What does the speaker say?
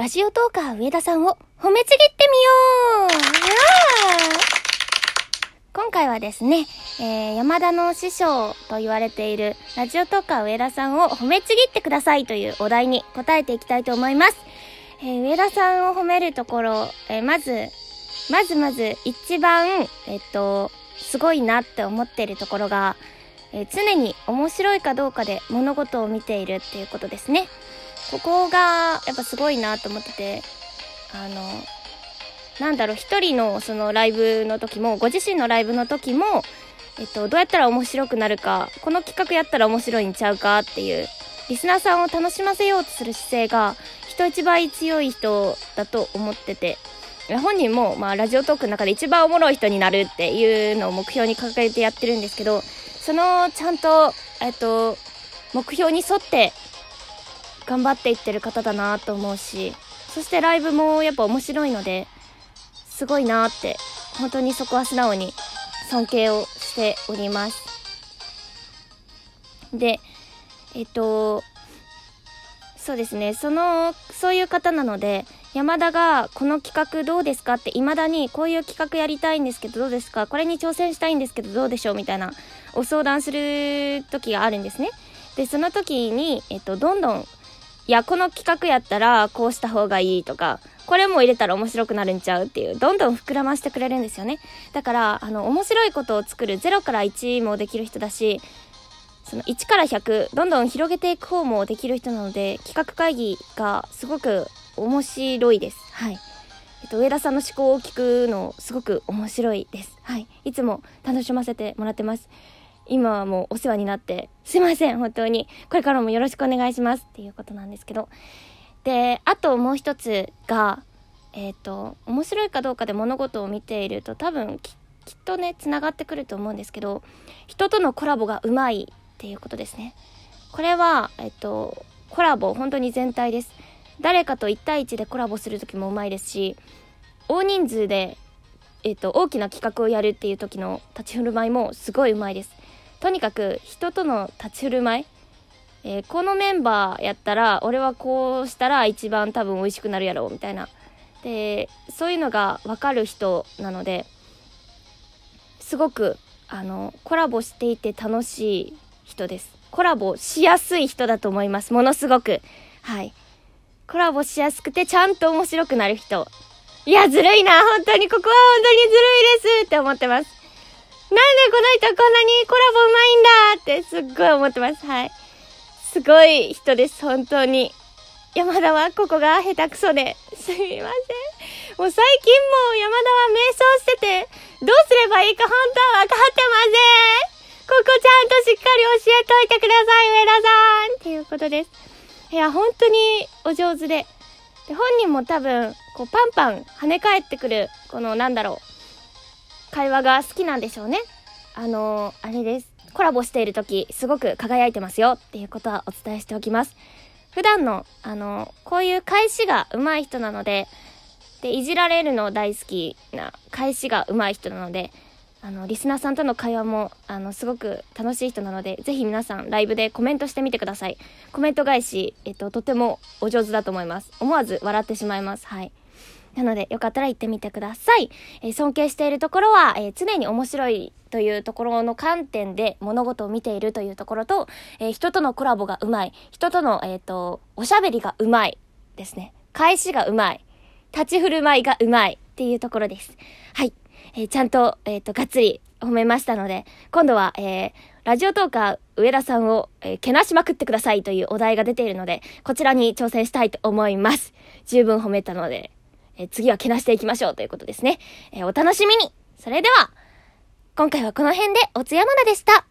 ラジオトーカー上田さんを褒めちぎってみよう今回はですね、えー、山田の師匠と言われているラジオトーカー上田さんを褒めちぎってくださいというお題に答えていきたいと思います。えー、上田さんを褒めるところ、えー、まず、まずまず一番、えっと、すごいなって思っているところが、え常に面白いかどうかで物事を見ているっていうことですね。ここがやっぱすごいなと思ってて、あの、なんだろう、一人のそのライブの時も、ご自身のライブの時も、えっと、どうやったら面白くなるか、この企画やったら面白いんちゃうかっていう、リスナーさんを楽しませようとする姿勢が、人一倍強い人だと思ってて、本人も、まあ、ラジオトークの中で一番おもろい人になるっていうのを目標に掲げてやってるんですけど、その、ちゃんと、えっと、目標に沿って頑張っていってる方だなと思うし、そしてライブもやっぱ面白いので、すごいなって、本当にそこは素直に尊敬をしております。で、えっと、そうですね、その、そういう方なので、山田がこの企画どうですかって未だにこういう企画やりたいんですけどどうですかこれに挑戦したいんですけどどうでしょうみたいなお相談する時があるんですね。で、その時に、えっと、どんどんいや、この企画やったらこうした方がいいとか、これも入れたら面白くなるんちゃうっていう、どんどん膨らましてくれるんですよね。だから、あの、面白いことを作る0から1もできる人だし、その1から100、どんどん広げていく方もできる人なので、企画会議がすごく面白いです。はい。えっと、上田さんの思考を聞くの、すごく面白いです。はい。いつも楽しませてもらってます。今はもうお世話になって、すいません、本当に。これからもよろしくお願いしますっていうことなんですけど。で、あともう一つが、えっ、ー、と、面白いかどうかで物事を見ていると多分きっとね、繋がってくると思うんですけど、人とのコラボがうまいっていうことですね。これは、えっ、ー、と、コラボ、本当に全体です。誰かと1対1でコラボする時もうまいですし、大人数で、えっ、と、大きな企画をやるっていう時の立ち振る舞いもすごいうまいです。とにかく人との立ち振る舞い、えー、このメンバーやったら俺はこうしたら一番多分美味しくなるやろうみたいな。でそういうのが分かる人なのですごくあのコラボしていて楽しい人です。コラボしやすい人だと思います。ものすごく。はい。コラボしやすくてちゃんと面白くなる人。いやずるいな本当に。ここは本当にずるいですって思ってます。なんでこの人こんなにコすっごい思ってます。はい。すごい人です、本当に。山田はここが下手くそで。すみません。もう最近もう山田は瞑想してて、どうすればいいか本当は分かってません。ここちゃんとしっかり教えといてください、上田さん。っていうことです。いや、本当にお上手で。で、本人も多分、こう、パンパン跳ね返ってくる、この、なんだろう。会話が好きなんでしょうね。あのー、あれです。コラボしている時、すごく輝いてますよっていうことはお伝えしておきます。普段の、あの、こういう返しが上手い人なので、で、いじられるの大好きな返しが上手い人なので、あの、リスナーさんとの会話も、あの、すごく楽しい人なので、ぜひ皆さんライブでコメントしてみてください。コメント返し、えっと、とてもお上手だと思います。思わず笑ってしまいます。はい。なので、よかったら行ってみてください。えー、尊敬しているところは、えー、常に面白いというところの観点で物事を見ているというところと、えー、人とのコラボがうまい。人との、えっ、と、おしゃべりがうまいですね。返しがうまい。立ち振る舞いがうまいっていうところです。はい。えちゃんと、えっ、と、がっつり褒めましたので、今度は、えラジオトーカー上田さんを、えー、けなしまくってくださいというお題が出ているので、こちらに挑戦したいと思います。十分褒めたので、え次はけなしていきましょうということですね。えお楽しみにそれでは、今回はこの辺でおつやまなでした。